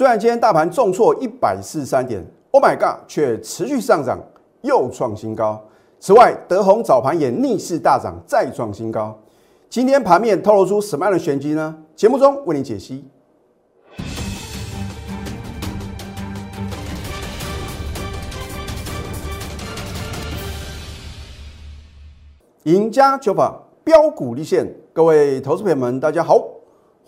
虽然今天大盘重挫一百四十三点，Oh my God，却持续上涨，又创新高。此外，德宏早盘也逆势大涨，再创新高。今天盘面透露出什么样的玄机呢？节目中为你解析。赢家九法标股立现，各位投资朋友们，大家好，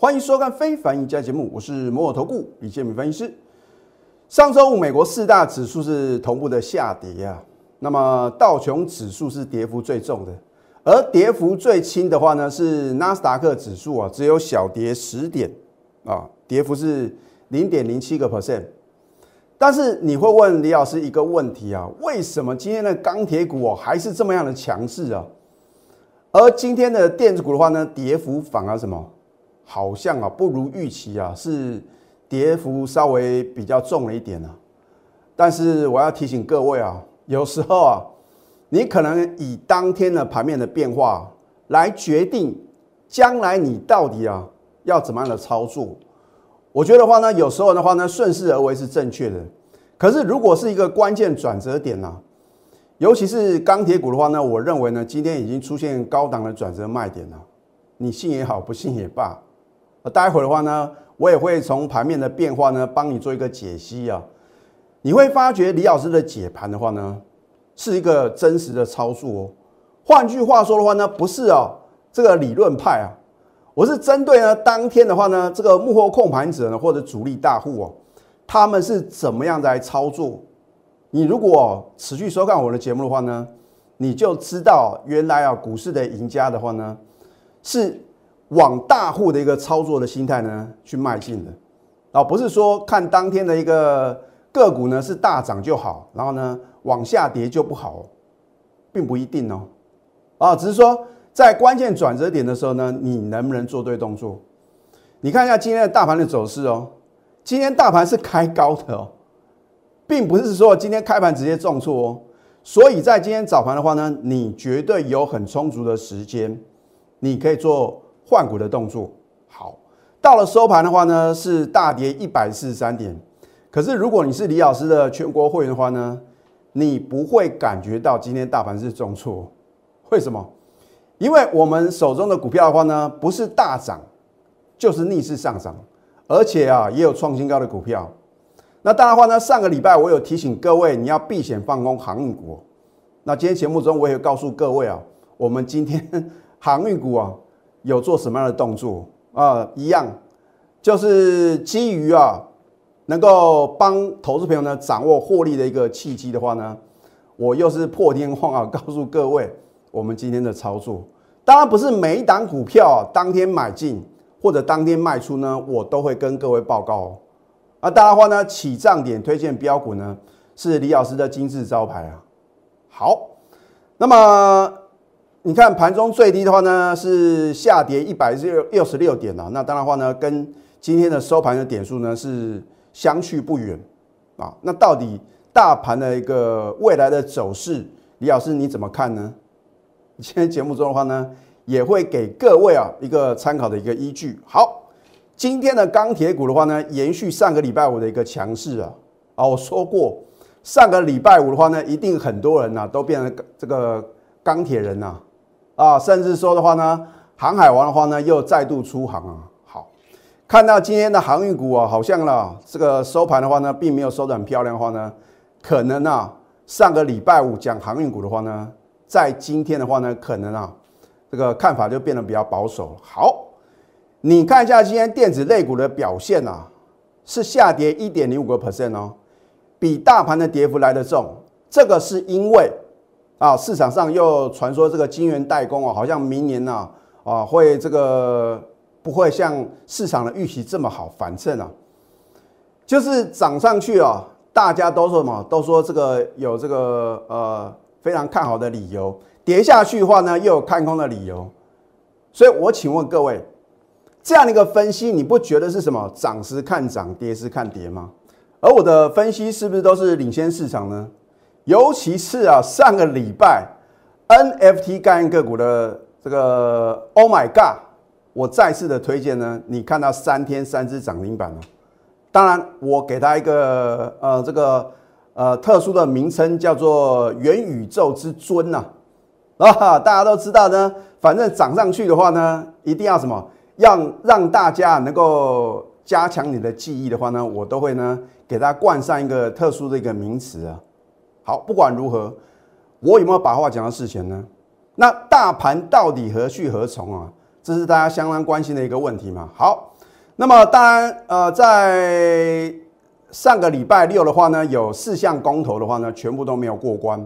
欢迎收看《非凡赢家》节目，我是摩尔投顾李建明分析师。上周五，美国四大指数是同步的下跌啊，那么道琼指数是跌幅最重的，而跌幅最轻的话呢，是纳斯达克指数啊，只有小跌十点啊，跌幅是零点零七个 percent。但是你会问李老师一个问题啊，为什么今天的钢铁股哦还是这么样的强势啊？而今天的电子股的话呢，跌幅反而什么？好像啊不如预期啊，是跌幅稍微比较重了一点啊。但是我要提醒各位啊，有时候啊，你可能以当天的盘面的变化来决定将来你到底啊要怎么样的操作。我觉得话呢，有时候的话呢，顺势而为是正确的。可是如果是一个关键转折点呢？尤其是钢铁股的话呢，我认为呢，今天已经出现高档的转折卖点了。你信也好，不信也罢。待会的话呢，我也会从盘面的变化呢，帮你做一个解析啊。你会发觉李老师的解盘的话呢，是一个真实的操作哦。换句话说的话呢，不是哦，这个理论派啊，我是针对呢当天的话呢，这个幕后控盘者呢，或者主力大户哦，他们是怎么样来操作。你如果持续收看我的节目的话呢，你就知道原来啊股市的赢家的话呢，是往大户的一个操作的心态呢去迈进的，啊，不是说看当天的一个个股呢是大涨就好，然后呢往下跌就不好，并不一定哦，啊，只是说在关键转折点的时候呢，你能不能做对动作？你看一下今天的大盘的走势哦，今天大盘是开高的哦。并不是说今天开盘直接重挫哦，所以在今天早盘的话呢，你绝对有很充足的时间，你可以做换股的动作。好，到了收盘的话呢，是大跌一百四十三点。可是如果你是李老师的全国会员的话呢，你不会感觉到今天大盘是重挫。为什么？因为我们手中的股票的话呢，不是大涨，就是逆势上涨，而且啊，也有创新高的股票。那当然话呢，上个礼拜我有提醒各位，你要避险放空航运股。那今天节目中我也告诉各位啊，我们今天航运股啊有做什么样的动作啊？一样，就是基于啊能够帮投资朋友呢掌握获利的一个契机的话呢，我又是破天荒啊告诉各位，我们今天的操作，当然不是每一档股票当天买进或者当天卖出呢，我都会跟各位报告哦。那当然话呢，起涨点推荐标股呢，是李老师的金字招牌啊。好，那么你看盘中最低的话呢，是下跌一百六六十六点啊。那当然话呢，跟今天的收盘的点数呢是相去不远啊。那到底大盘的一个未来的走势，李老师你怎么看呢？今天节目中的话呢，也会给各位啊一个参考的一个依据。好。今天的钢铁股的话呢，延续上个礼拜五的一个强势啊啊！我说过，上个礼拜五的话呢，一定很多人呐都变成这个钢铁人呐啊，啊甚至说的话呢，航海王的话呢又再度出航啊。好，看到今天的航运股啊，好像呢这个收盘的话呢，并没有收得很漂亮的话呢，可能啊上个礼拜五讲航运股的话呢，在今天的话呢，可能啊这个看法就变得比较保守。好。你看一下今天电子类股的表现啊，是下跌一点零五个 percent 哦，比大盘的跌幅来得重。这个是因为啊，市场上又传说这个晶圆代工啊，好像明年呢啊会这个不会像市场的预期这么好，反正啊，就是涨上去啊，大家都说什么？都说这个有这个呃非常看好的理由，跌下去的话呢，又有看空的理由。所以我请问各位。这样的一个分析，你不觉得是什么涨时看涨，跌时看跌吗？而我的分析是不是都是领先市场呢？尤其是啊，上个礼拜 NFT 概念个股的这个 Oh my God，我再次的推荐呢，你看到三天三只涨停板了，当然我给它一个呃这个呃特殊的名称，叫做元宇宙之尊呐。啊，大家都知道呢，反正涨上去的话呢，一定要什么，让让大家能够加强你的记忆的话呢，我都会呢给它冠上一个特殊的一个名词啊。好，不管如何，我有没有把话讲到事前呢？那大盘到底何去何从啊？这是大家相当关心的一个问题嘛。好，那么当然，呃，在上个礼拜六的话呢，有四项公投的话呢，全部都没有过关。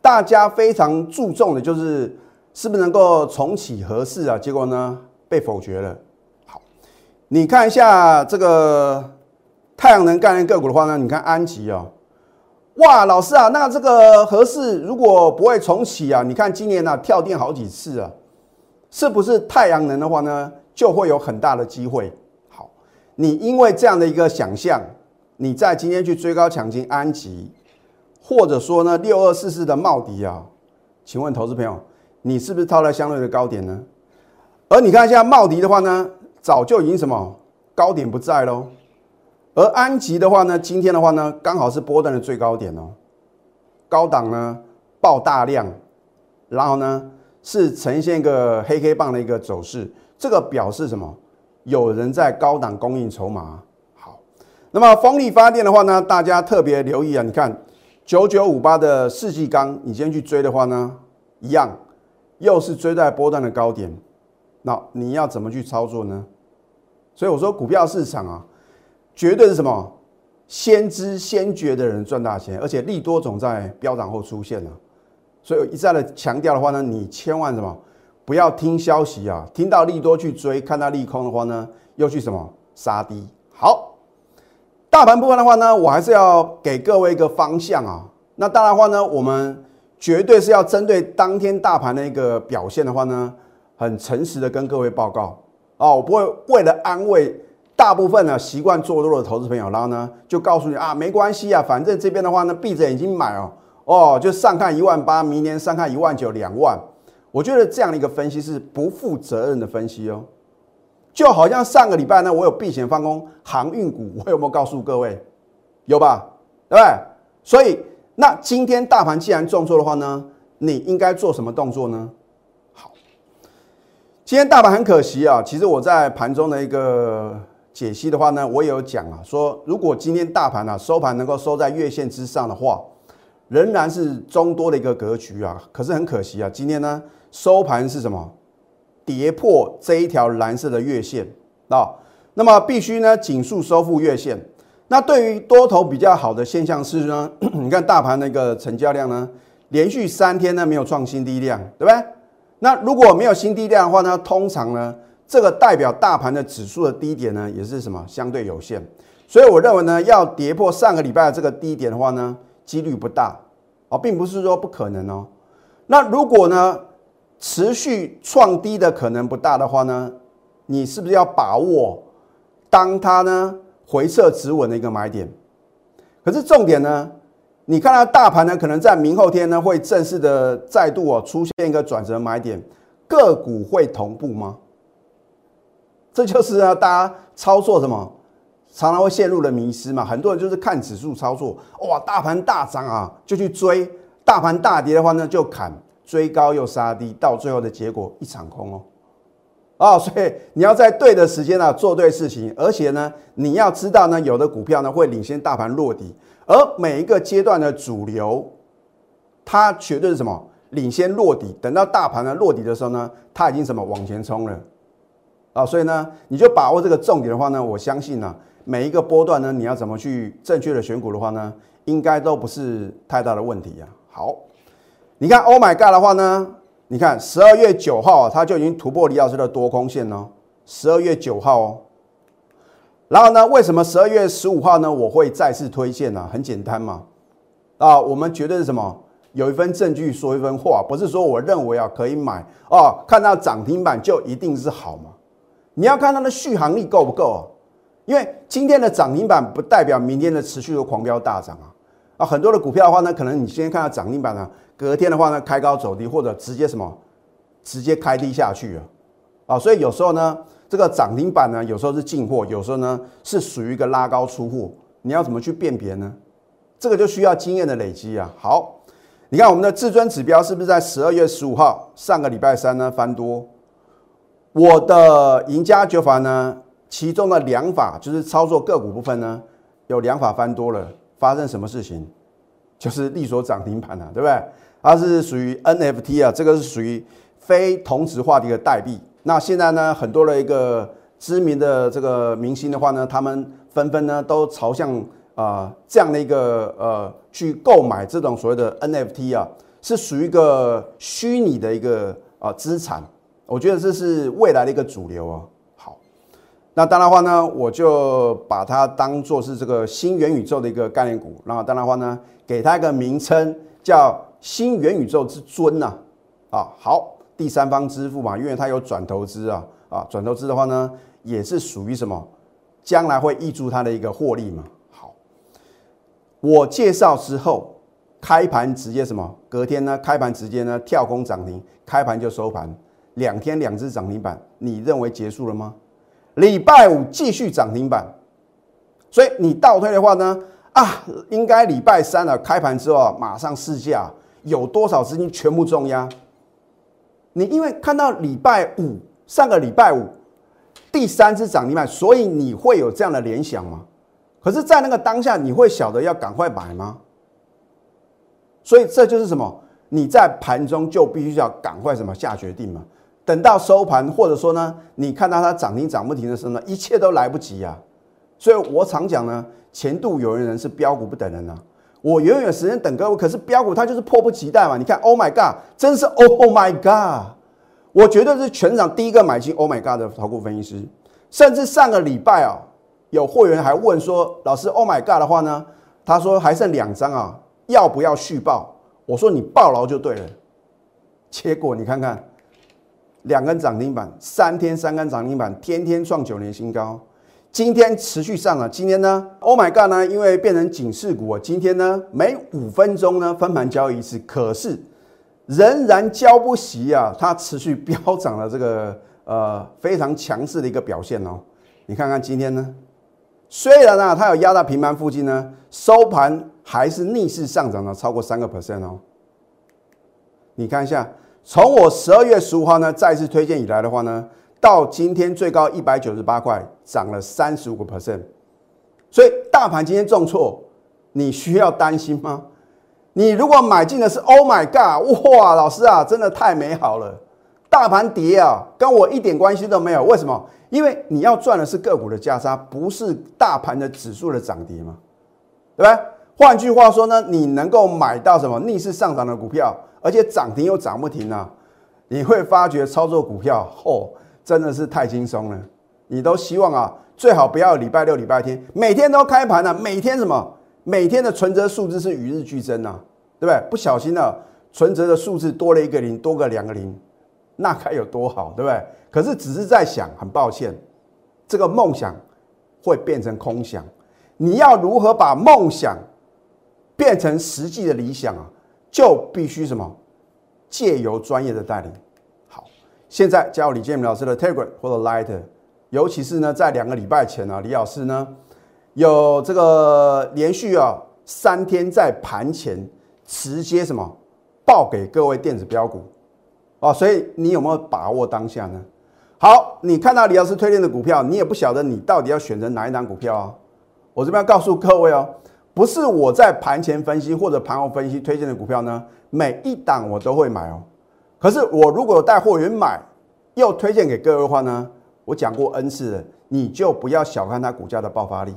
大家非常注重的就是是不是能够重启合适啊？结果呢，被否决了。好，你看一下这个太阳能概念个股的话呢，你看安吉啊。哇，老师啊，那这个合适如果不会重启啊？你看今年呢跳电好几次啊，是不是太阳能的话呢就会有很大的机会？好，你因为这样的一个想象，你在今天去追高抢进安吉，或者说呢六二四四的茂迪啊，请问投资朋友，你是不是套在相对的高点呢？而你看一下茂迪的话呢，早就已经什么高点不在喽。而安吉的话呢，今天的话呢，刚好是波段的最高点哦，高档呢爆大量，然后呢是呈现一个黑黑棒的一个走势，这个表示什么？有人在高档供应筹码。好，那么风力发电的话呢，大家特别留意啊，你看九九五八的世纪钢，你今天去追的话呢，一样又是追在波段的高点，那你要怎么去操作呢？所以我说股票市场啊。绝对是什么？先知先觉的人赚大钱，而且利多总在飙涨后出现了。所以一再的强调的话呢，你千万什么不要听消息啊，听到利多去追，看到利空的话呢，又去什么杀低。好，大盘部分的话呢，我还是要给各位一个方向啊。那当然的话呢，我们绝对是要针对当天大盘的一个表现的话呢，很诚实的跟各位报告哦，我不会为了安慰。大部分呢习惯做多的投资朋友，然后呢就告诉你啊，没关系啊，反正这边的话呢闭着眼睛买哦，哦就上看一万八，明年上看一万九两万，我觉得这样的一个分析是不负责任的分析哦。就好像上个礼拜呢，我有避险放空航运股，我有没有告诉各位？有吧？对不对？所以那今天大盘既然重挫的话呢，你应该做什么动作呢？好，今天大盘很可惜啊，其实我在盘中的一个。解析的话呢，我也有讲啊，说如果今天大盘啊收盘能够收在月线之上的话，仍然是中多的一个格局啊。可是很可惜啊，今天呢收盘是什么？跌破这一条蓝色的月线啊。那么必须呢紧速收复月线。那对于多头比较好的现象是呢，你看大盘那个成交量呢，连续三天呢没有创新低量，对不对？那如果没有新低量的话呢，通常呢？这个代表大盘的指数的低点呢，也是什么相对有限，所以我认为呢，要跌破上个礼拜的这个低点的话呢，几率不大啊，并不是说不可能哦。那如果呢，持续创低的可能不大的话呢，你是不是要把握当它呢回撤止稳的一个买点？可是重点呢，你看到大盘呢，可能在明后天呢会正式的再度哦出现一个转折买点，个股会同步吗？这就是啊，大家操作什么，常常会陷入了迷失嘛。很多人就是看指数操作，哇，大盘大涨啊，就去追；大盘大跌的话呢，就砍，追高又杀低，到最后的结果一场空哦。哦，所以你要在对的时间呢做对事情，而且呢，你要知道呢，有的股票呢会领先大盘落底，而每一个阶段的主流，它绝对是什么领先落底，等到大盘呢落底的时候呢，它已经什么往前冲了。啊，所以呢，你就把握这个重点的话呢，我相信呢，每一个波段呢，你要怎么去正确的选股的话呢，应该都不是太大的问题呀。好，你看 Oh my God 的话呢，你看十二月九号它就已经突破李老师的多空线哦，十二月九号哦。然后呢，为什么十二月十五号呢？我会再次推荐呢？很简单嘛，啊，我们绝对是什么？有一份证据说一分话，不是说我认为啊可以买哦，看到涨停板就一定是好嘛。你要看它的续航力够不够啊？因为今天的涨停板不代表明天的持续的狂飙大涨啊！啊，很多的股票的话呢，可能你今天看到涨停板呢，隔天的话呢开高走低，或者直接什么直接开低下去啊！啊，所以有时候呢，这个涨停板呢，有时候是进货，有时候呢是属于一个拉高出货，你要怎么去辨别呢？这个就需要经验的累积啊。好，你看我们的至尊指标是不是在十二月十五号上个礼拜三呢翻多？我的赢家九法呢，其中的两法就是操作个股部分呢，有两法翻多了，发生什么事情？就是利索涨停盘啊，对不对？它是属于 NFT 啊，这个是属于非同质化的一个代币。那现在呢，很多的一个知名的这个明星的话呢，他们纷纷呢都朝向啊这样的一个呃去购买这种所谓的 NFT 啊，是属于一个虚拟的一个啊资产。我觉得这是未来的一个主流哦。好，那当然话呢，我就把它当做是这个新元宇宙的一个概念股。那当然话呢，给它一个名称叫新元宇宙之尊呐。啊，好。第三方支付嘛，因为它有转投资啊，啊，转投资的话呢，也是属于什么，将来会挹注它的一个获利嘛。好，我介绍之后，开盘直接什么，隔天呢，开盘直接呢跳空涨停，开盘就收盘，两天两只涨停板，你认为结束了吗？礼拜五继续涨停板，所以你倒推的话呢，啊，应该礼拜三啊开盘之后，马上试价，有多少资金全部重压？你因为看到礼拜五上个礼拜五第三只涨停板，所以你会有这样的联想吗？可是，在那个当下，你会晓得要赶快买吗？所以这就是什么？你在盘中就必须要赶快什么下决定嘛？等到收盘，或者说呢，你看到它涨停涨不停的时候呢，一切都来不及啊！所以我常讲呢，前度有人是标股不等人啊。我永远时间等各位，可是标股它就是迫不及待嘛！你看，Oh my God，真是 Oh my God，我绝对是全场第一个买进 Oh my God 的投顾分析师。甚至上个礼拜啊，有会员还问说：“老师，Oh my God 的话呢？”他说还剩两张啊，要不要续报？我说你报牢就对了。结果你看看，两根涨停板，三天三根涨停板，天天创九年新高。今天持续上了，今天呢，Oh my God 呢，因为变成警示股，今天呢每五分钟呢分盘交易一次，可是仍然交不息啊，它持续飙涨的这个呃非常强势的一个表现哦。你看看今天呢，虽然呢它有压到平盘附近呢，收盘还是逆势上涨了超过三个 percent 哦。你看一下，从我十二月十五号呢再次推荐以来的话呢。到今天最高一百九十八块，涨了三十五个 percent，所以大盘今天重挫，你需要担心吗？你如果买进的是 Oh my God，哇，老师啊，真的太美好了！大盘跌啊，跟我一点关系都没有。为什么？因为你要赚的是个股的价差，不是大盘的指数的涨跌嘛，对不对？换句话说呢，你能够买到什么逆势上涨的股票，而且涨停又涨不停啊，你会发觉操作股票哦。真的是太轻松了，你都希望啊，最好不要礼拜六、礼拜天，每天都开盘啊，每天什么，每天的存折数字是与日俱增啊，对不对？不小心呢，存折的数字多了一个零，多个两个零，那该有多好，对不对？可是只是在想，很抱歉，这个梦想会变成空想。你要如何把梦想变成实际的理想啊？就必须什么，借由专业的带领。现在加入李建明老师的 Telegram 或者 Light，尤其是呢，在两个礼拜前呢，李老师呢有这个连续啊三天在盘前直接什么报给各位电子标股啊，所以你有没有把握当下呢？好，你看到李老师推荐的股票，你也不晓得你到底要选择哪一档股票啊？我这边要告诉各位哦，不是我在盘前分析或者盘后分析推荐的股票呢，每一档我都会买哦。可是我如果有带货员买，又推荐给各位的话呢，我讲过 N 次了，你就不要小看它股价的爆发力。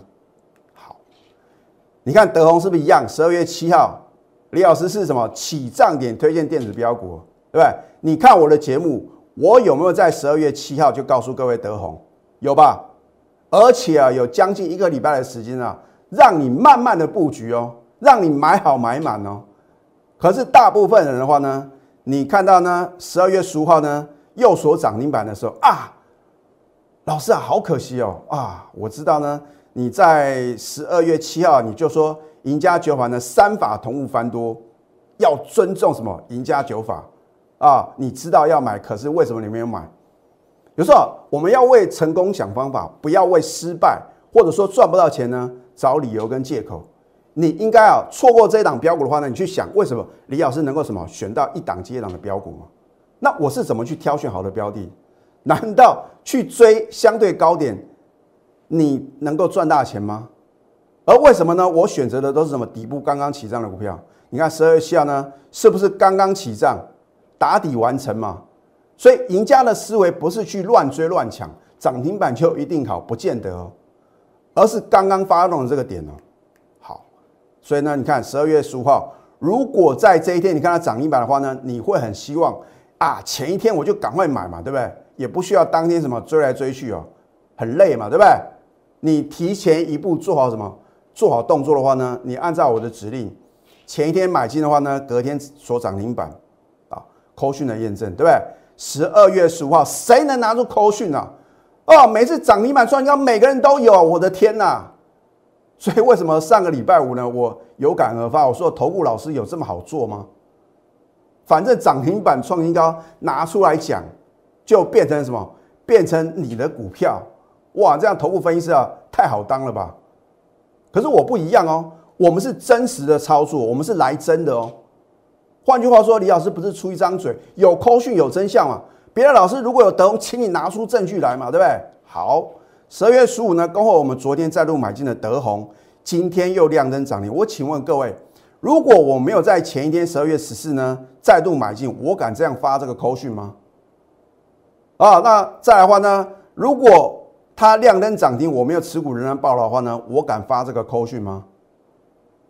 好，你看德宏是不是一样？十二月七号，李老师是什么起涨点推荐电子标股，对不对？你看我的节目，我有没有在十二月七号就告诉各位德宏？有吧？而且啊，有将近一个礼拜的时间啊，让你慢慢的布局哦，让你买好买满哦。可是大部分人的话呢？你看到呢？十二月十五号呢，又锁涨停板的时候啊，老师啊，好可惜哦啊！我知道呢，你在十二月七号你就说赢家九法呢三法同物翻多，要尊重什么赢家九法啊？你知道要买，可是为什么你没有买？有时候我们要为成功想方法，不要为失败或者说赚不到钱呢找理由跟借口。你应该啊，错过这一档标股的话呢，你去想为什么李老师能够什么选到一档接一档的标股吗？那我是怎么去挑选好的标的？难道去追相对高点，你能够赚大钱吗？而为什么呢？我选择的都是什么底部刚刚起涨的股票？你看十二月七号呢，是不是刚刚起涨，打底完成嘛？所以赢家的思维不是去乱追乱抢，涨停板就一定好，不见得哦，而是刚刚发动的这个点哦。所以呢，你看十二月十五号，如果在这一天你看它涨一百的话呢，你会很希望啊，前一天我就赶快买嘛，对不对？也不需要当天什么追来追去哦，很累嘛，对不对？你提前一步做好什么？做好动作的话呢，你按照我的指令，前一天买进的话呢，隔天所涨停板啊，扣讯的验证，对不对？十二月十五号，谁能拿出扣讯啊？哦，每次涨停板创新高，每个人都有，我的天哪！所以为什么上个礼拜五呢？我有感而发，我说投顾老师有这么好做吗？反正涨停板创新高拿出来讲，就变成什么？变成你的股票哇！这样投顾分析师啊，太好当了吧？可是我不一样哦，我们是真实的操作，我们是来真的哦。换句话说，李老师不是出一张嘴，有扣讯有真相嘛？别的老师如果有得，请你拿出证据来嘛，对不对？好。十二月十五呢，恭贺我们昨天再度买进的德宏，今天又亮灯涨停。我请问各位，如果我没有在前一天十二月十四呢再度买进，我敢这样发这个扣讯吗？啊，那再来的话呢，如果它亮灯涨停，我没有持股仍然爆的话呢，我敢发这个扣讯吗？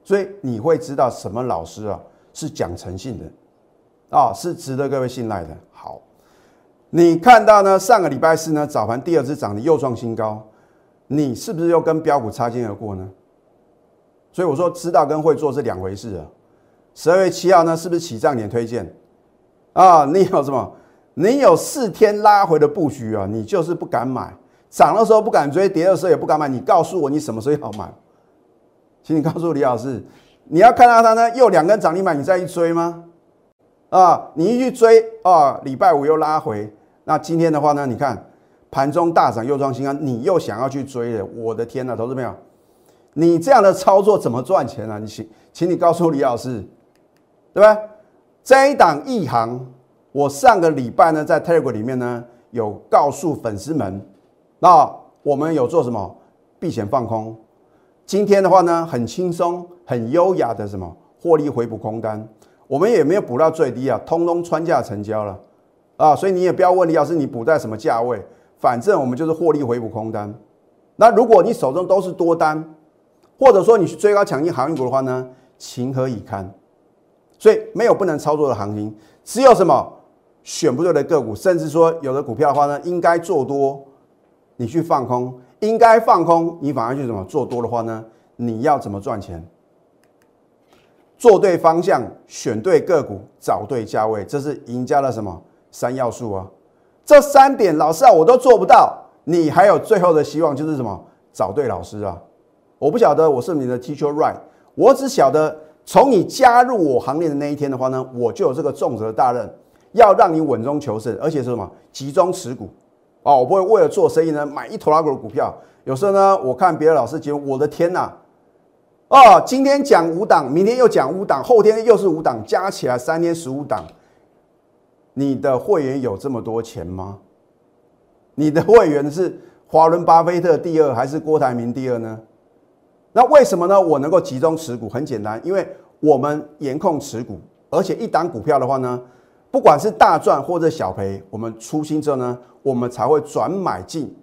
所以你会知道什么老师啊是讲诚信的啊，是值得各位信赖的。好。你看到呢？上个礼拜四呢，早盘第二次涨，你又创新高，你是不是又跟标股擦肩而过呢？所以我说，知道跟会做是两回事啊。十二月七号呢，是不是起涨点推荐啊？你有什么？你有四天拉回的布局啊？你就是不敢买，涨的时候不敢追，跌的时候也不敢买。你告诉我，你什么时候要买？请你告诉李老师，你要看到它呢，又两根涨停板，你再去追吗？啊，你一去追啊，礼拜五又拉回。那今天的话呢？你看盘中大涨又创新高，你又想要去追了？我的天呐，投资朋友，你这样的操作怎么赚钱啊？你请，请你告诉李老师，对吧？这一档一行，我上个礼拜呢在 Telegram 里面呢有告诉粉丝们，那我们有做什么避险放空？今天的话呢，很轻松、很优雅的什么获利回补空单，我们也没有补到最低啊，通通穿价成交了。啊，所以你也不要问李老师，你补在什么价位？反正我们就是获利回补空单。那如果你手中都是多单，或者说你去追高抢进航运股的话呢，情何以堪？所以没有不能操作的行情，只有什么选不对的个股，甚至说有的股票的话呢，应该做多，你去放空；应该放空，你反而去什么做多的话呢？你要怎么赚钱？做对方向，选对个股，找对价位，这是赢家的什么？三要素啊，这三点老师啊，我都做不到。你还有最后的希望，就是什么？找对老师啊！我不晓得我是你的 teacher right，我只晓得从你加入我行列的那一天的话呢，我就有这个重责大任，要让你稳中求胜，而且是什么？集中持股哦，我不会为了做生意呢买一坨拉股的股票。有时候呢，我看别的老师节目，我的天呐！哦，今天讲五档，明天又讲五档，后天又是五档，加起来三天十五档。你的会员有这么多钱吗？你的会员是华伦巴菲特第二还是郭台铭第二呢？那为什么呢？我能够集中持股，很简单，因为我们严控持股，而且一档股票的话呢，不管是大赚或者小赔，我们出新之后呢，我们才会转买进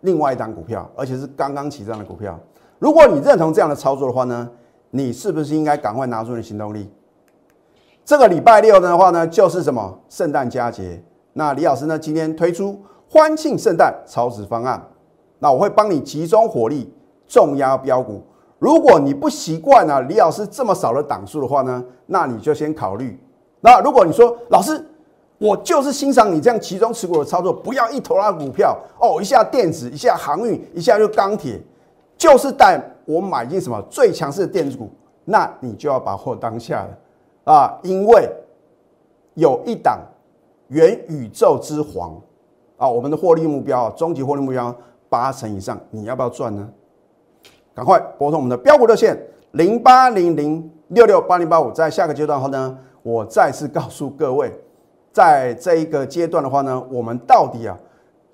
另外一档股票，而且是刚刚起涨的股票。如果你认同这样的操作的话呢，你是不是应该赶快拿出你的行动力？这个礼拜六的话呢，就是什么圣诞佳节。那李老师呢，今天推出欢庆圣诞超值方案。那我会帮你集中火力重压标股。如果你不习惯呢，李老师这么少的档数的话呢，那你就先考虑。那如果你说老师，我就是欣赏你这样集中持股的操作，不要一头拉股票哦，一下电子，一下航运，一下就钢铁，就是带我买进什么最强势的电子股，那你就要把握当下了。啊，因为有一档元宇宙之皇啊，我们的获利目标，终极获利目标八成以上，你要不要赚呢？赶快拨通我们的标股热线零八零零六六八零八五，在下个阶段后呢，我再次告诉各位，在这一个阶段的话呢，我们到底啊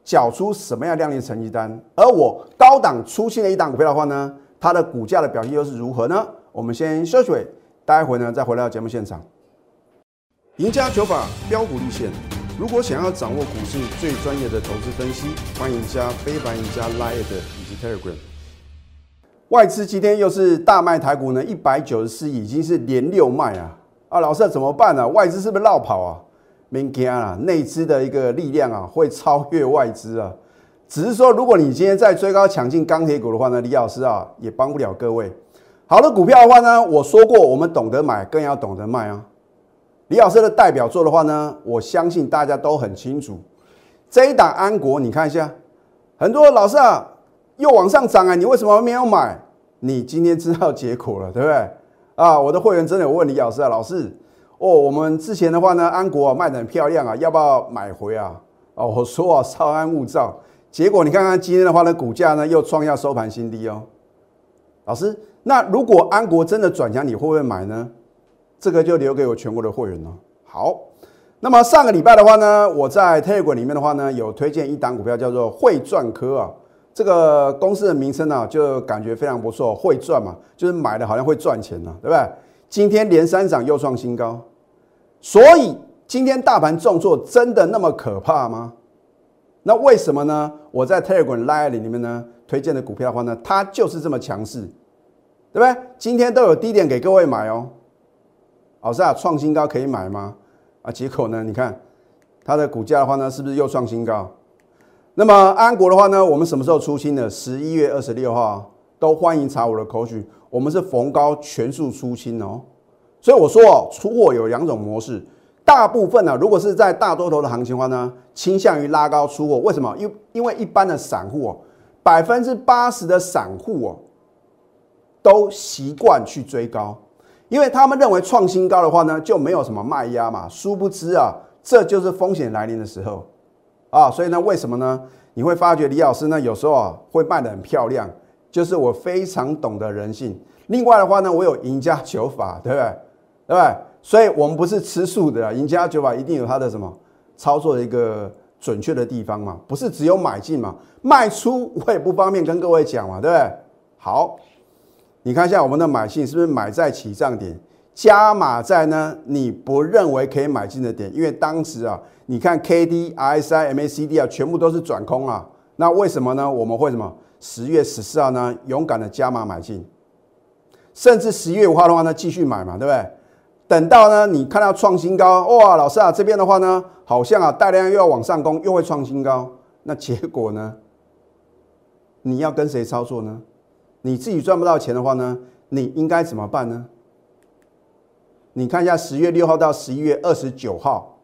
缴出什么样亮丽成绩单？而我高档出现的一档股票的话呢，它的股价的表现又是如何呢？我们先休息，待会呢再回到节目现场。赢家九法标股立线，如果想要掌握股市最专业的投资分析，欢迎加非凡、赢家 Line 以及 Telegram。外资今天又是大卖台股呢，一百九十四，已经是连六卖啊！啊，老师怎么办呢？外资是不是绕跑啊？没惊啊，内资的一个力量啊，会超越外资啊。只是说，如果你今天在追高抢进钢铁股的话呢，李老师啊，也帮不了各位。好的股票的话呢，我说过，我们懂得买，更要懂得卖啊。李老师的代表作的话呢，我相信大家都很清楚。这一档安国，你看一下，很多老师啊，又往上涨啊，你为什么没有买？你今天知道结果了，对不对？啊，我的会员真的有问李老师啊，老师，哦，我们之前的话呢，安国卖的很漂亮啊，要不要买回啊？哦，我说啊，稍安勿躁。结果你看看今天的话呢，股价呢又创下收盘新低哦。老师，那如果安国真的转强，你会不会买呢？这个就留给我全国的会员了。好，那么上个礼拜的话呢，我在 Telegram 里面的话呢，有推荐一档股票叫做汇赚科啊。这个公司的名称呢，就感觉非常不错，会赚嘛，就是买的好像会赚钱呢，对不对？今天连三涨又创新高，所以今天大盘重挫真的那么可怕吗？那为什么呢？我在 Telegram Live 里面呢推荐的股票的话呢，它就是这么强势，对不对？今天都有低点给各位买哦。老师啊，创新高可以买吗？啊，结果呢？你看它的股价的话呢，是不是又创新高？那么安国的话呢，我们什么时候出清的？十一月二十六号，都欢迎查我的口讯。我们是逢高全数出清哦。所以我说哦，出货有两种模式，大部分呢，如果是在大多头的行情的话呢，倾向于拉高出货。为什么？因因为一般的散户哦，百分之八十的散户哦，都习惯去追高。因为他们认为创新高的话呢，就没有什么卖压嘛。殊不知啊，这就是风险来临的时候啊。所以呢，为什么呢？你会发觉李老师呢，有时候啊会卖得很漂亮，就是我非常懂得人性。另外的话呢，我有赢家九法，对不对？对不对？所以我们不是吃素的，赢家九法一定有它的什么操作的一个准确的地方嘛，不是只有买进嘛，卖出我也不方便跟各位讲嘛，对不对？好。你看一下我们的买进是不是买在起涨点，加码在呢？你不认为可以买进的点？因为当时啊，你看 K D R S I M A C D 啊，全部都是转空啊。那为什么呢？我们会什么？十月十四号呢，勇敢的加码买进，甚至十月五号的话呢，继续买嘛，对不对？等到呢，你看到创新高，哇，老师啊，这边的话呢，好像啊，大量又要往上攻，又会创新高，那结果呢？你要跟谁操作呢？你自己赚不到钱的话呢，你应该怎么办呢？你看一下十月六号到十一月二十九号，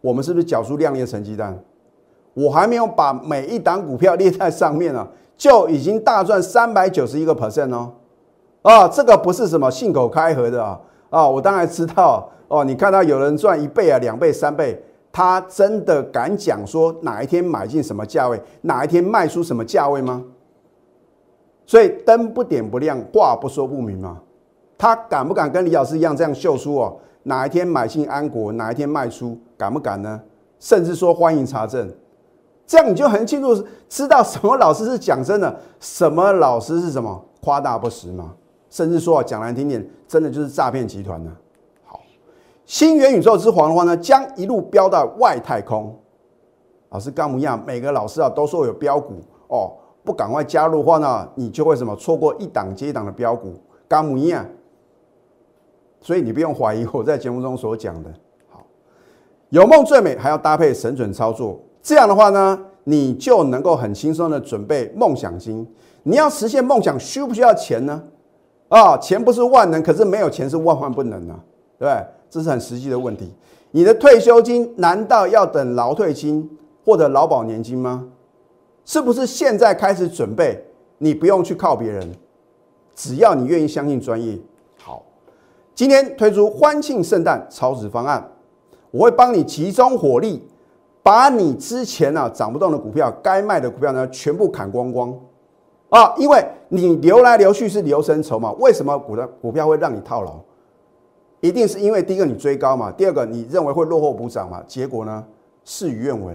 我们是不是缴出亮丽的成绩单？我还没有把每一档股票列在上面呢，就已经大赚三百九十一个 percent 哦！啊，这个不是什么信口开河的啊！啊，我当然知道哦。你看到有人赚一倍啊、两倍、三倍，他真的敢讲说哪一天买进什么价位，哪一天卖出什么价位吗？所以灯不点不亮，话不说不明嘛。他敢不敢跟李老师一样这样秀出哦？哪一天买进安国，哪一天卖出，敢不敢呢？甚至说欢迎查证，这样你就很清楚知道什么老师是讲真的，什么老师是什么夸大不实嘛。甚至说啊讲难听点，真的就是诈骗集团呢。好，新元宇宙之皇的话呢，将一路飙到外太空。老师刚不一样，每个老师啊都说有标股哦。不赶快加入的话呢，你就会什么错过一档接一档的标股，刚模一样。所以你不用怀疑我在节目中所讲的。好，有梦最美，还要搭配神准操作。这样的话呢，你就能够很轻松的准备梦想金。你要实现梦想，需不需要钱呢？啊，钱不是万能，可是没有钱是万万不能啊，对不对？这是很实际的问题。你的退休金难道要等劳退金或者劳保年金吗？是不是现在开始准备？你不用去靠别人，只要你愿意相信专业。好，今天推出欢庆圣诞超值方案，我会帮你集中火力，把你之前啊涨不动的股票，该卖的股票呢，全部砍光光啊！因为你流来流去是流生筹码，为什么股的股票会让你套牢？一定是因为第一个你追高嘛，第二个你认为会落后补涨嘛，结果呢事与愿违。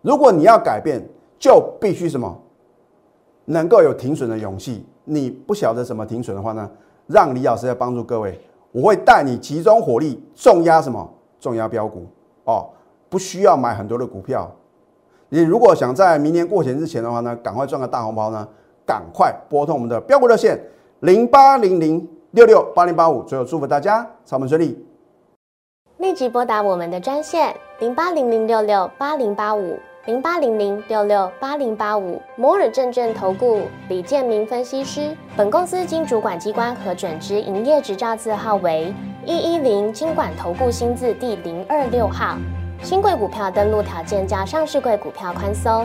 如果你要改变，就必须什么能够有停损的勇气。你不晓得什么停损的话呢，让李老师来帮助各位，我会带你集中火力重压什么重压标股哦。不需要买很多的股票，你如果想在明年过年之前的话呢，赶快赚个大红包呢，赶快拨通我们的标股热线零八零零六六八零八五。最后祝福大家操盘顺利，立即拨打我们的专线零八零零六六八零八五零八零零六六八零八五摩尔证券投顾李建明分析师。本公司经主管机关核准之营业执照字号为一一零金管投顾新字第零二六号。新贵股票登录条件较上市贵股票宽松，